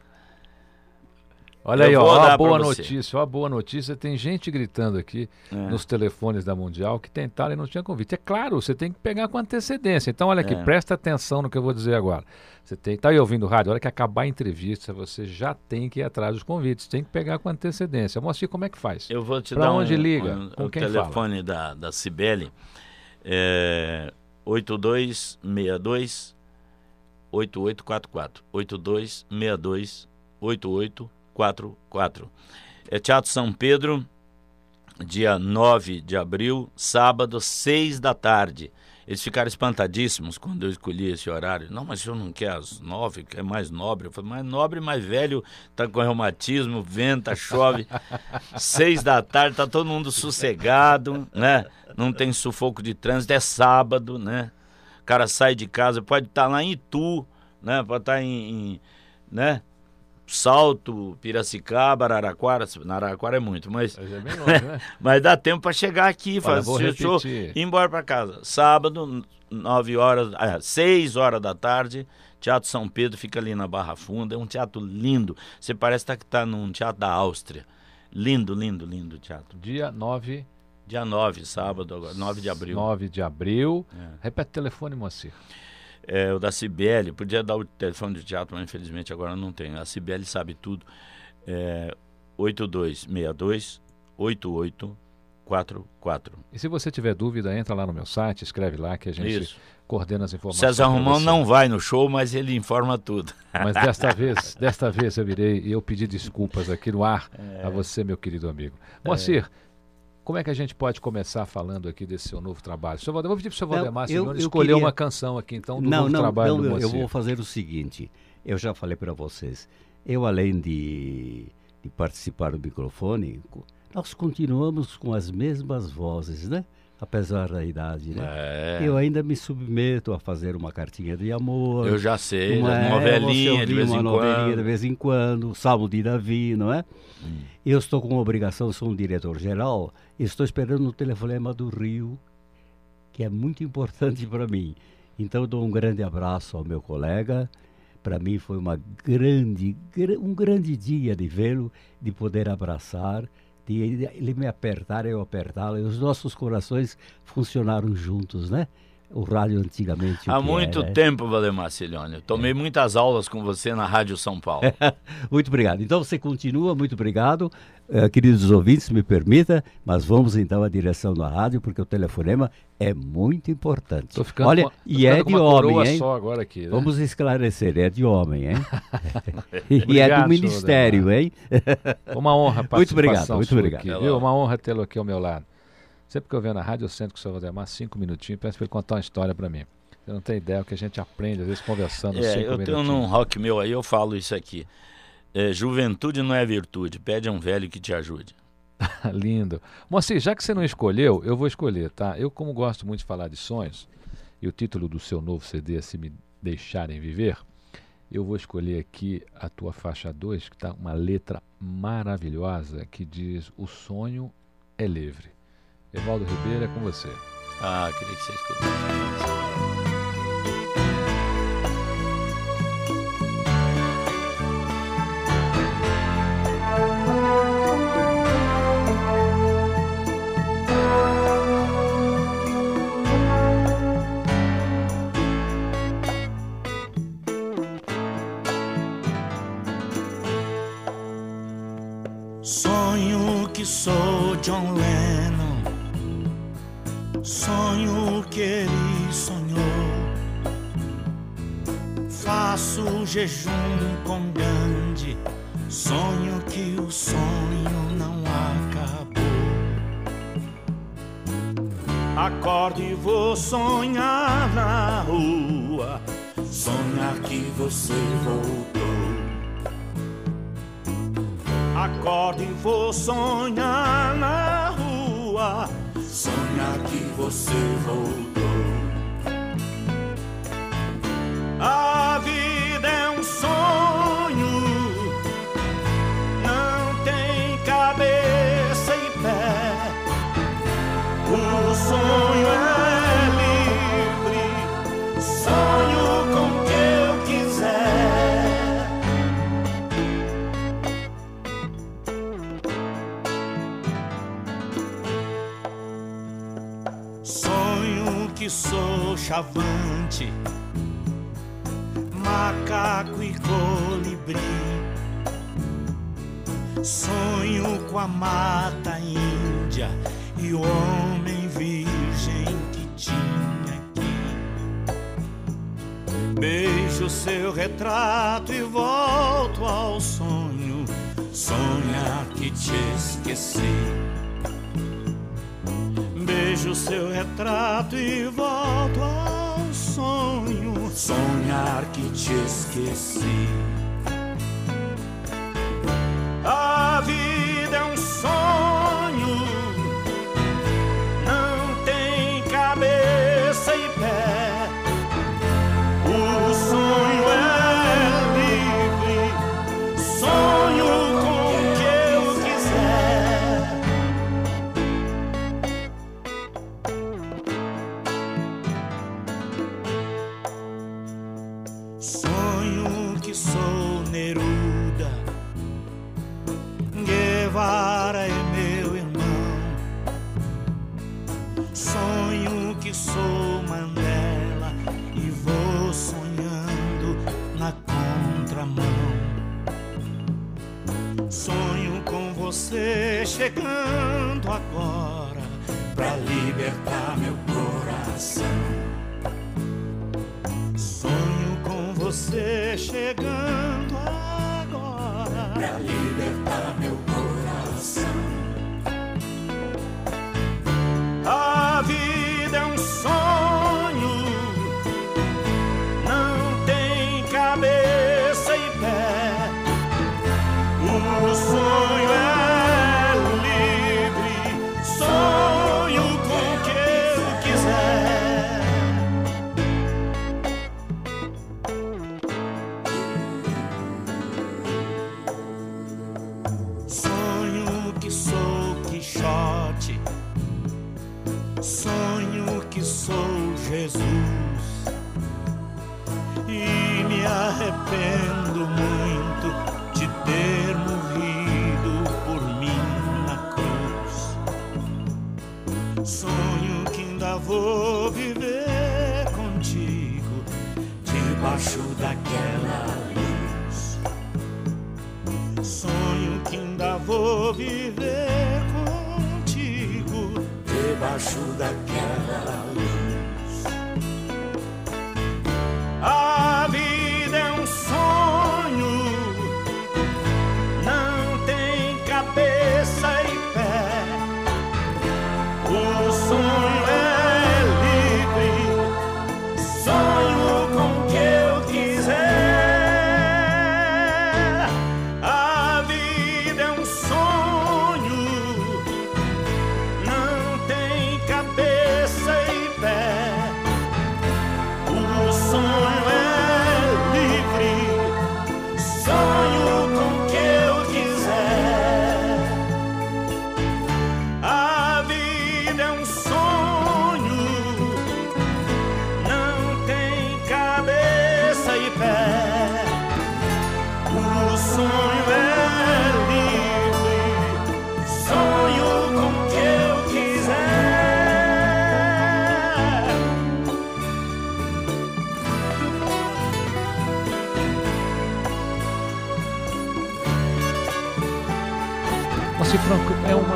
Olha Eu aí, ó, a boa notícia, ó, a boa notícia. Tem gente gritando aqui É. nos telefones da Mundial que tentaram e não tinha convite. É claro, você tem que pegar com antecedência. Então, olha aqui, É. presta atenção no que eu vou dizer agora. Você tem, tá aí ouvindo o rádio, a hora que acabar a entrevista, você já tem que ir atrás dos convites, tem que pegar com antecedência. Mostre como é que faz. Eu vou te Pra dar onde um, liga? um- Com o quem telefone da, da Cibele. É 8262 8844. 8262 8844. É Teatro São Pedro, dia 9 de abril, sábado, 6 da tarde. Eles ficaram espantadíssimos quando eu escolhi esse horário. Não, mas o senhor não quer às nove, quer mais nobre? Eu falei, mais nobre, mais velho, tá com reumatismo, venta, chove. (laughs) Seis da tarde, tá todo mundo sossegado, né? Não tem sufoco de trânsito, é sábado, né? O cara sai de casa, pode estar lá em Itu, né? Pode estar em, em, né? Salto, Piracicaba, Araraquara. Araraquara é muito, mas, Mas é longe, né? (laughs) mas dá tempo para chegar aqui, Olha, fazer o show e ir embora para casa. Sábado, 9 horas, ah, 6 horas da tarde, Teatro São Pedro fica ali na Barra Funda. É um teatro lindo. Você parece estar que tá num teatro da Áustria. Lindo, lindo, lindo o teatro. Dia 9, Dia 9, sábado, agora, 9 de abril. 9 de abril. É. Repete o telefone, Moacir. É, o da Cibele, podia dar o telefone do teatro, mas infelizmente agora não tem. A Cibele sabe tudo. É 8262 8844. E se você tiver dúvida, entra lá no meu site, escreve lá que a gente Isso. coordena as informações. César Romão não vai no show, mas ele informa tudo. (laughs) Mas desta (laughs) vez, desta vez eu virei e eu pedi desculpas aqui no ar É. a você, meu querido amigo. Moacir, como é que a gente pode começar falando aqui desse seu novo trabalho? Seu Valdemar, vou pedir para o seu Valdemar eu- escolher queria- uma canção aqui, então, do não, novo não, trabalho não, do eu, eu Moacir. vou fazer o seguinte. Eu já falei para vocês. Eu, além de, de participar do microfone, nós continuamos com as mesmas vozes, né? Apesar da idade, né? É, Eu ainda me submeto a fazer uma cartinha de amor. eu já sei, uma é, novelinha de vez uma em novelinha quando. de vez em quando, Salmo de Davi, não é? Hum. Eu estou com obrigação, sou um diretor-geral, e estou esperando o telefonema do Rio, que é muito importante para mim. Então, dou um grande abraço ao meu colega. Para mim foi uma grande, gra- um grande dia de vê-lo, de poder abraçar, de ele ele me apertar, eu apertá-lo, e os nossos corações funcionaram juntos, né? O rádio antigamente. Há muito era. tempo, Valdemar Cilione. Eu tomei muitas aulas com você na Rádio São Paulo. (laughs) muito obrigado. Então você continua, muito obrigado. Eh, queridos ouvintes, me permita, mas vamos então à direção da rádio, porque o telefonema é muito importante. Tô ficando Olha, com- tô e ficando é com de uma homem, hein? só agora aqui, né? Vamos esclarecer, é de homem, hein? (laughs) e é Obrigado, do Ministério, hein? Uma honra a Muito obrigado, muito obrigado. Aqui, viu? Uma honra tê-lo aqui ao meu lado. Sempre que eu venho na rádio, eu sento com o senhor Valdemar cinco minutinhos, peço para ele contar uma história para mim. Você não tem ideia o que a gente aprende, às vezes, conversando É, cinco eu tenho minutinhos. num rock meu aí, eu falo isso aqui. É, juventude não é virtude, pede a um velho que te ajude. (laughs) Lindo. Moacir, já que você não escolheu, eu vou escolher, tá? Eu, como gosto muito de falar de sonhos, e o título do seu novo CD é Se Me Deixarem Viver, eu vou escolher aqui a tua faixa 2, que está uma letra maravilhosa que diz: O sonho é livre. Evaldo Ribeiro é com você. Ah, queria que você escutasse. Jejum com Gandhi. Sonho que o sonho não acabou. Acordo e vou sonhar na rua. Sonhar que você voltou. Acordo e vou sonhar na rua. Sonhar que você voltou. A vida é um sonho, não tem cabeça e pé. O sonho é livre, sonho com que eu quiser. Sonho que sou chavante, a mata índia e o homem virgem que tinha aqui. Beijo seu retrato e volto ao sonho, sonhar que te esqueci. Beijo seu retrato e volto ao sonho. Sonhar que te esqueci. Você chegando agora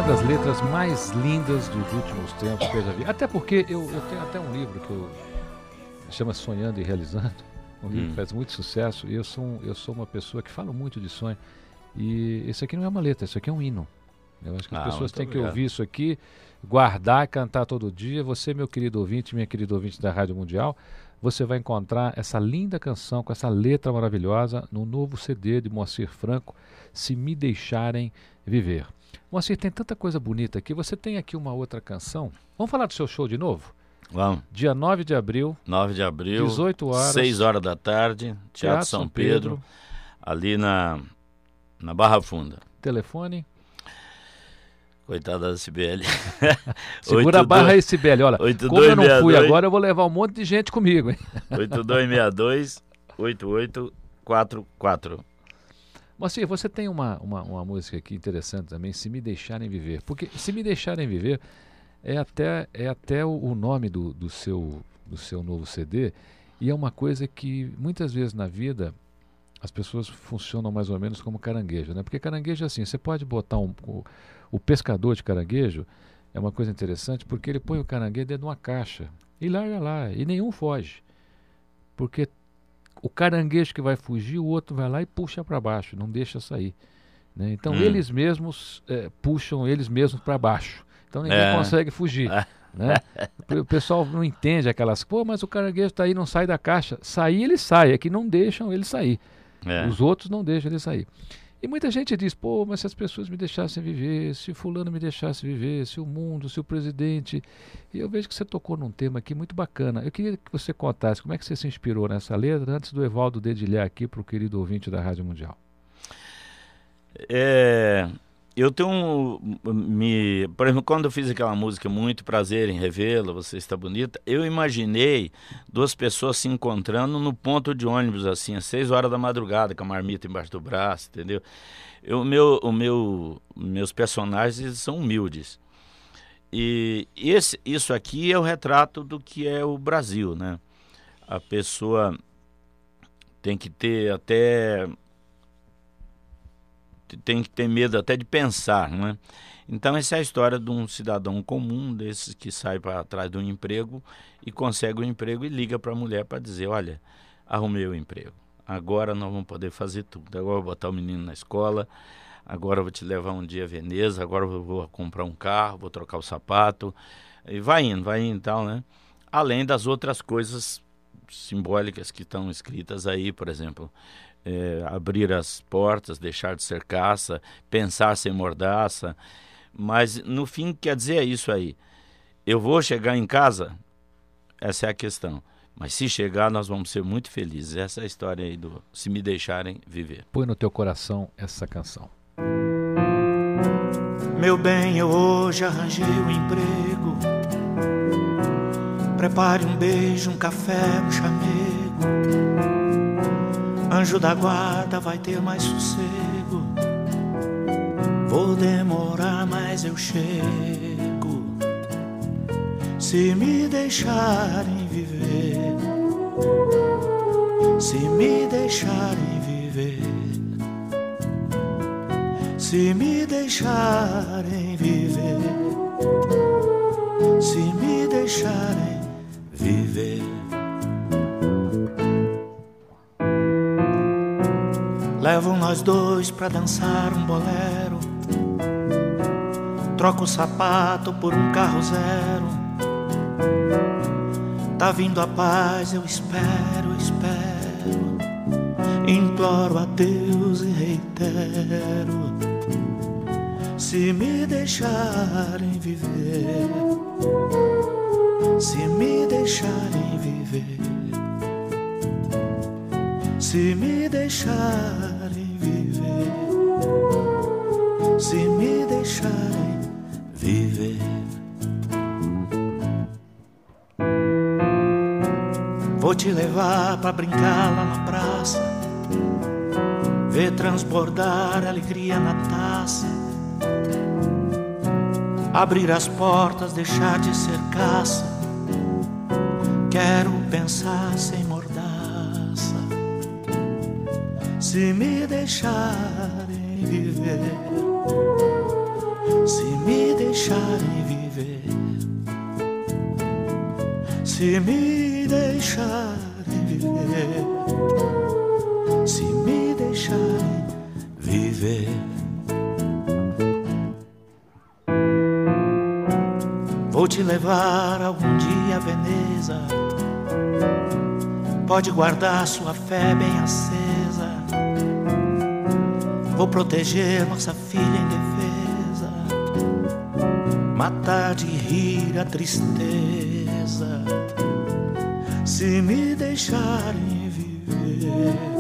das letras mais lindas dos últimos tempos que eu já vi. Até porque eu, eu tenho até um livro que eu chama Sonhando e Realizando. Um livro Hum. que faz muito sucesso e eu sou, um- eu sou uma pessoa que fala muito de sonho. E esse aqui não é uma letra, isso aqui é um hino. Eu acho que as Ah, pessoas têm que obrigado. ouvir isso aqui, guardar, cantar todo dia. Você, meu querido ouvinte, minha querida ouvinte da Rádio Mundial, você vai encontrar essa linda canção com essa letra maravilhosa no novo CD de Moacir Franco, Se Me Deixarem Viver. Moacir, tem tanta coisa bonita aqui. Você tem aqui uma outra canção. Vamos falar do seu show de novo? Vamos. Dia 9 de abril, 9 de abril, 18 horas. 6 horas da tarde, Teatro, São Pedro, ali na, na Barra Funda. Telefone. Coitada da Cibele. (laughs) Segura a barra aí, Sibeli. Olha, oito como dois eu não meia fui dois. agora, eu vou levar um monte de gente comigo, hein? 8262 8844. Moacir, você tem uma, uma, uma música aqui interessante também, Se Me Deixarem Viver. Porque Se Me Deixarem Viver é até, é até o, nome do, do, seu, do seu novo CD e é uma coisa que muitas vezes na vida as pessoas funcionam mais ou menos como caranguejo, né? Porque caranguejo é assim, você pode botar um, o, o pescador de caranguejo, é uma coisa interessante porque ele põe o caranguejo dentro de uma caixa e larga lá e nenhum foge. Porque o caranguejo que vai fugir, o outro vai lá e puxa para baixo, não deixa sair. né? Então Hum. eles mesmos eh, puxam eles mesmos para baixo. Então ninguém É. consegue fugir. né? O pessoal não entende aquelas, pô, mas o caranguejo está aí, não sai da caixa. Sair ele sai, é que não deixam ele sair. É. Os outros não deixam ele sair. E muita gente diz, pô, mas se as pessoas me deixassem viver, se fulano me deixasse viver, se o mundo, se o presidente. E eu vejo que você tocou num tema aqui muito bacana. Eu queria que você contasse como é que você se inspirou nessa letra antes do Evaldo dedilhar aqui para o querido ouvinte da Rádio Mundial. É, eu tenho me, por exemplo, quando eu fiz aquela música Muito Prazer em Revê-la, Você Está Bonita, eu imaginei duas pessoas se encontrando no ponto de ônibus, assim, às seis horas da madrugada, com a marmita embaixo do braço, entendeu? Eu, meu, o meu, meus personagens são humildes. E esse, isso aqui é o retrato do que é o Brasil, né? A pessoa tem que ter até tem que ter medo até de pensar, não é? Então essa é a história de um cidadão comum desses que sai para trás de um emprego e consegue um emprego e liga para a mulher para dizer, olha, arrumei o emprego. Agora nós vamos poder fazer tudo. Agora eu vou botar o menino na escola, agora eu vou te levar um dia a Veneza, agora eu vou comprar um carro, vou trocar o sapato. E vai indo, vai indo e tal, né? Além das outras coisas simbólicas que estão escritas aí, por exemplo, é, abrir as portas, deixar de ser caça, pensar sem mordaça. Mas no fim quer dizer é isso aí. Eu vou chegar em casa, essa é a questão. Mas se chegar, nós vamos ser muito felizes. Essa é a história aí do se me deixarem viver. Põe no teu coração essa canção. Meu bem, eu hoje arranjei um emprego. Prepare um beijo, um café, um chamego. Anjo da guarda vai ter mais sossego. Vou demorar, mas eu chego. Se me deixarem viver. se me deixarem viver, se me deixarem viver, se me deixarem Levam nós dois pra dançar um bolero. Troco o sapato por um carro zero. Tá vindo a paz, eu espero, espero imploro a Deus e reitero: se me deixarem viver, se me deixarem viver, se me deixarem Levar pra brincar lá na praça Ver transbordar alegria na taça. Abrir as portas, deixar de ser caça. Quero pensar sem mordaça. Se me deixarem viver, se me deixarem viver, se me deixarem viver, se me deixarem viver. Vou te levar algum dia a Veneza. Pode guardar sua fé bem acesa. Vou proteger nossa filha em defesa. Matar de rir a tristeza. Se me deixarem viver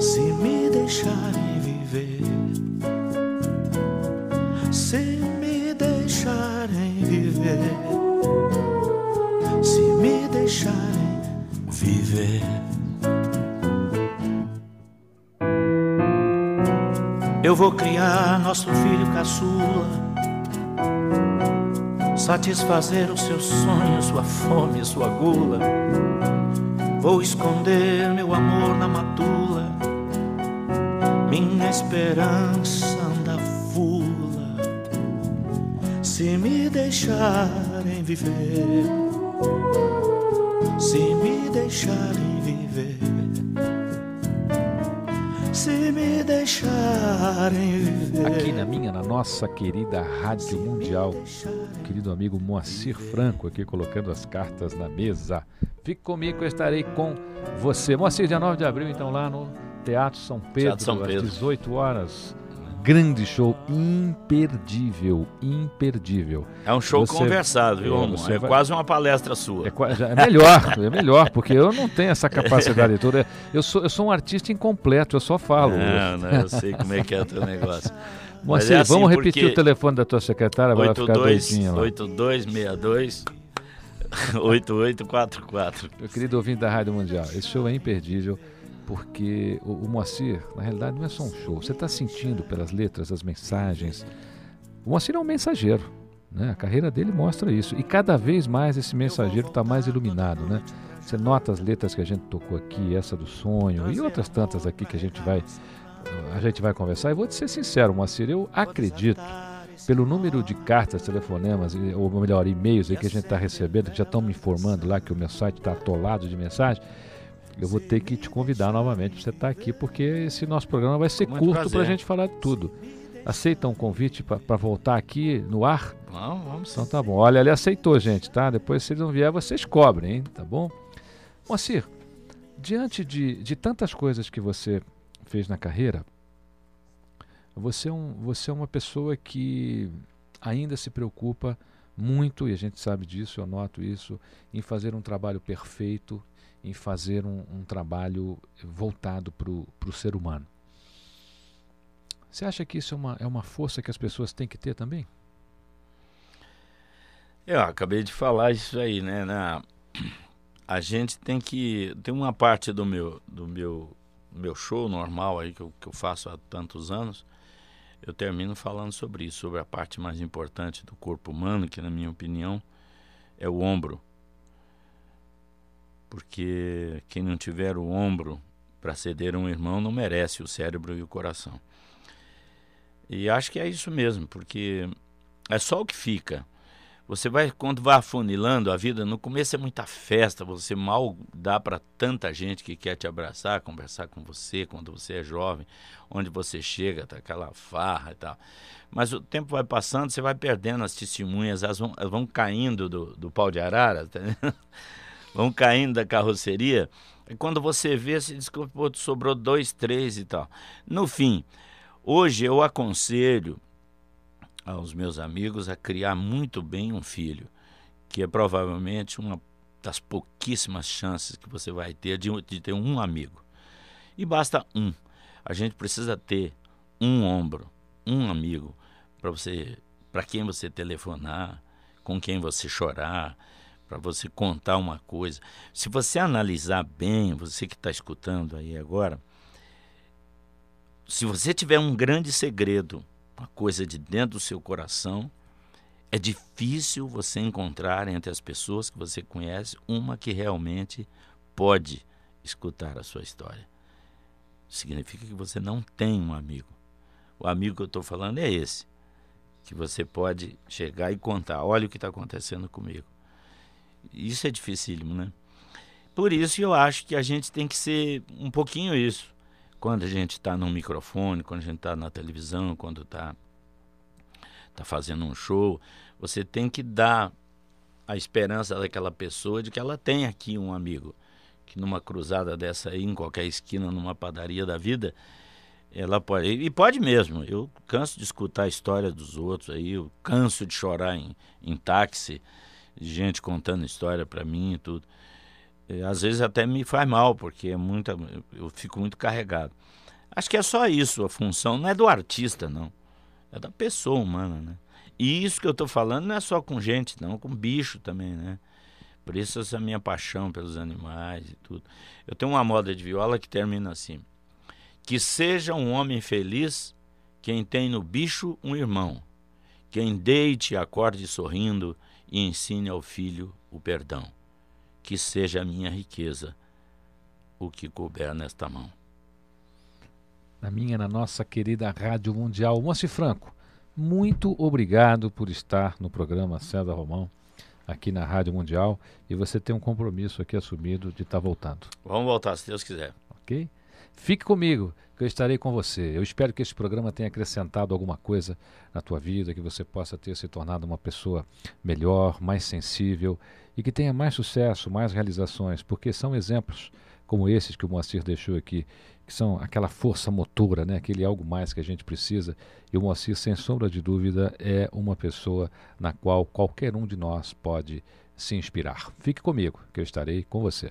se me deixarem viver, se me deixarem viver, se me deixarem viver. Eu vou criar nosso filho caçula, satisfazer os seus sonhos, sua fome, sua gula. Vou esconder meu amor na matula minha esperança anda fula. Se me deixarem viver, se me deixarem viver, se me deixarem viver. Aqui na minha, na nossa querida Rádio Mundial, querido amigo Moacir Franco aqui colocando as cartas na mesa. Fique comigo, eu estarei com você. Moacir, dia 9 de abril, então lá no Teatro São Pedro, Teatro São Pedro. às 18 horas. Grande show, imperdível, imperdível. É um show você, conversado, viu, É, é vai... quase uma palestra sua. É, é, melhor, (laughs) é melhor, porque eu não tenho essa capacidade (laughs) toda. Eu sou, eu sou um artista incompleto, eu só falo. Não, não, eu sei como é que é o teu (laughs) negócio. Moacir, é assim, vamos repetir o telefone da tua secretária para ficar doidinha lá. 8262 8844. (laughs) Meu querido ouvinte da Rádio Mundial, esse show é imperdível porque o, o Moacir, na realidade, não é só um show. Você está sentindo pelas letras, as mensagens. O Moacir é um mensageiro. Né? A carreira dele mostra isso. E cada vez mais esse mensageiro está mais iluminado. Né? Você nota as letras que a gente tocou aqui, essa do sonho e outras tantas aqui que a gente vai, a gente vai conversar. E vou te ser sincero, Moacir, eu acredito pelo número de cartas, telefonemas, ou melhor, e-mails aí que a gente está recebendo, que já estão me informando lá que o meu site está atolado de mensagem eu vou ter que te convidar novamente para você estar tá aqui, porque esse nosso programa vai ser Muito curto para a gente falar de tudo. Aceita um convite para voltar aqui no ar? Vamos, vamos. Então tá bom. Olha, ele aceitou, gente, tá? Depois, se ele não vier, vocês cobrem, hein? Tá bom? Moacir, diante de, de tantas coisas que você fez na carreira, você é, um, você é uma pessoa que ainda se preocupa muito, e a gente sabe disso, eu noto isso, em fazer um trabalho perfeito, em fazer um, um trabalho voltado para o ser humano. Você acha que isso é uma, é uma força que as pessoas têm que ter também? Eu acabei de falar isso aí, né? Na, a gente tem que. Tem uma parte do meu, do meu, meu show normal aí que eu, que eu faço há tantos anos. Eu termino falando sobre isso, sobre a parte mais importante do corpo humano, que na minha opinião é o ombro. Porque quem não tiver o ombro para ceder a um irmão não merece o cérebro e o coração. E acho que é isso mesmo, porque é só o que fica. Você vai, quando vai afunilando a vida, no começo é muita festa, você mal dá para tanta gente que quer te abraçar, conversar com você quando você é jovem, onde você chega, tá aquela farra e tal. Mas o tempo vai passando, você vai perdendo as testemunhas, elas vão, elas vão caindo do, do pau de arara, tá (laughs) vão caindo da carroceria. E quando você vê, diz que sobrou dois, três e tal. No fim, hoje eu aconselho aos meus amigos a criar muito bem um filho, que é provavelmente uma das pouquíssimas chances que você vai ter de, de ter um amigo. E basta um. A gente precisa ter um ombro, um amigo para você, para quem você telefonar, com quem você chorar, para você contar uma coisa. Se você analisar bem, você que está escutando aí agora, se você tiver um grande segredo uma coisa de dentro do seu coração, é difícil você encontrar entre as pessoas que você conhece uma que realmente pode escutar a sua história. Significa que você não tem um amigo. O amigo que eu estou falando é esse, que você pode chegar e contar: olha o que está acontecendo comigo. Isso é dificílimo, né? Por isso eu acho que a gente tem que ser um pouquinho isso quando a gente está no microfone, quando a gente está na televisão, quando está tá fazendo um show, você tem que dar a esperança daquela pessoa de que ela tem aqui um amigo. Que numa cruzada dessa aí, em qualquer esquina, numa padaria da vida, ela pode. E pode mesmo. Eu canso de escutar a história dos outros aí, eu canso de chorar em, em táxi, gente contando história para mim e tudo. É, às vezes até me faz mal, porque é muita, eu fico muito carregado. Acho que é só isso a função, não é do artista, não. É da pessoa humana, né? E isso que eu estou falando não é só com gente, não, com bicho também, né? Por isso essa minha paixão pelos animais e tudo. Eu tenho uma moda de viola que termina assim: Que seja um homem feliz quem tem no bicho um irmão, quem deite e acorde sorrindo e ensine ao filho o perdão que seja a minha riqueza o que couber nesta mão. Na minha, na nossa querida Rádio Mundial. Moacir Franco, muito obrigado por estar no programa César Romão, aqui na Rádio Mundial. E você tem um compromisso aqui assumido de estar tá voltando. Vamos voltar, se Deus quiser. Ok? Fique comigo, que eu estarei com você. Eu espero que esse programa tenha acrescentado alguma coisa na tua vida, que você possa ter se tornado uma pessoa melhor, mais sensível e que tenha mais sucesso, mais realizações, porque são exemplos como esses que o Moacir deixou aqui, que são aquela força motora, né? aquele algo mais que a gente precisa. E o Moacir, sem sombra de dúvida, é uma pessoa na qual qualquer um de nós pode se inspirar. Fique comigo, que eu estarei com você.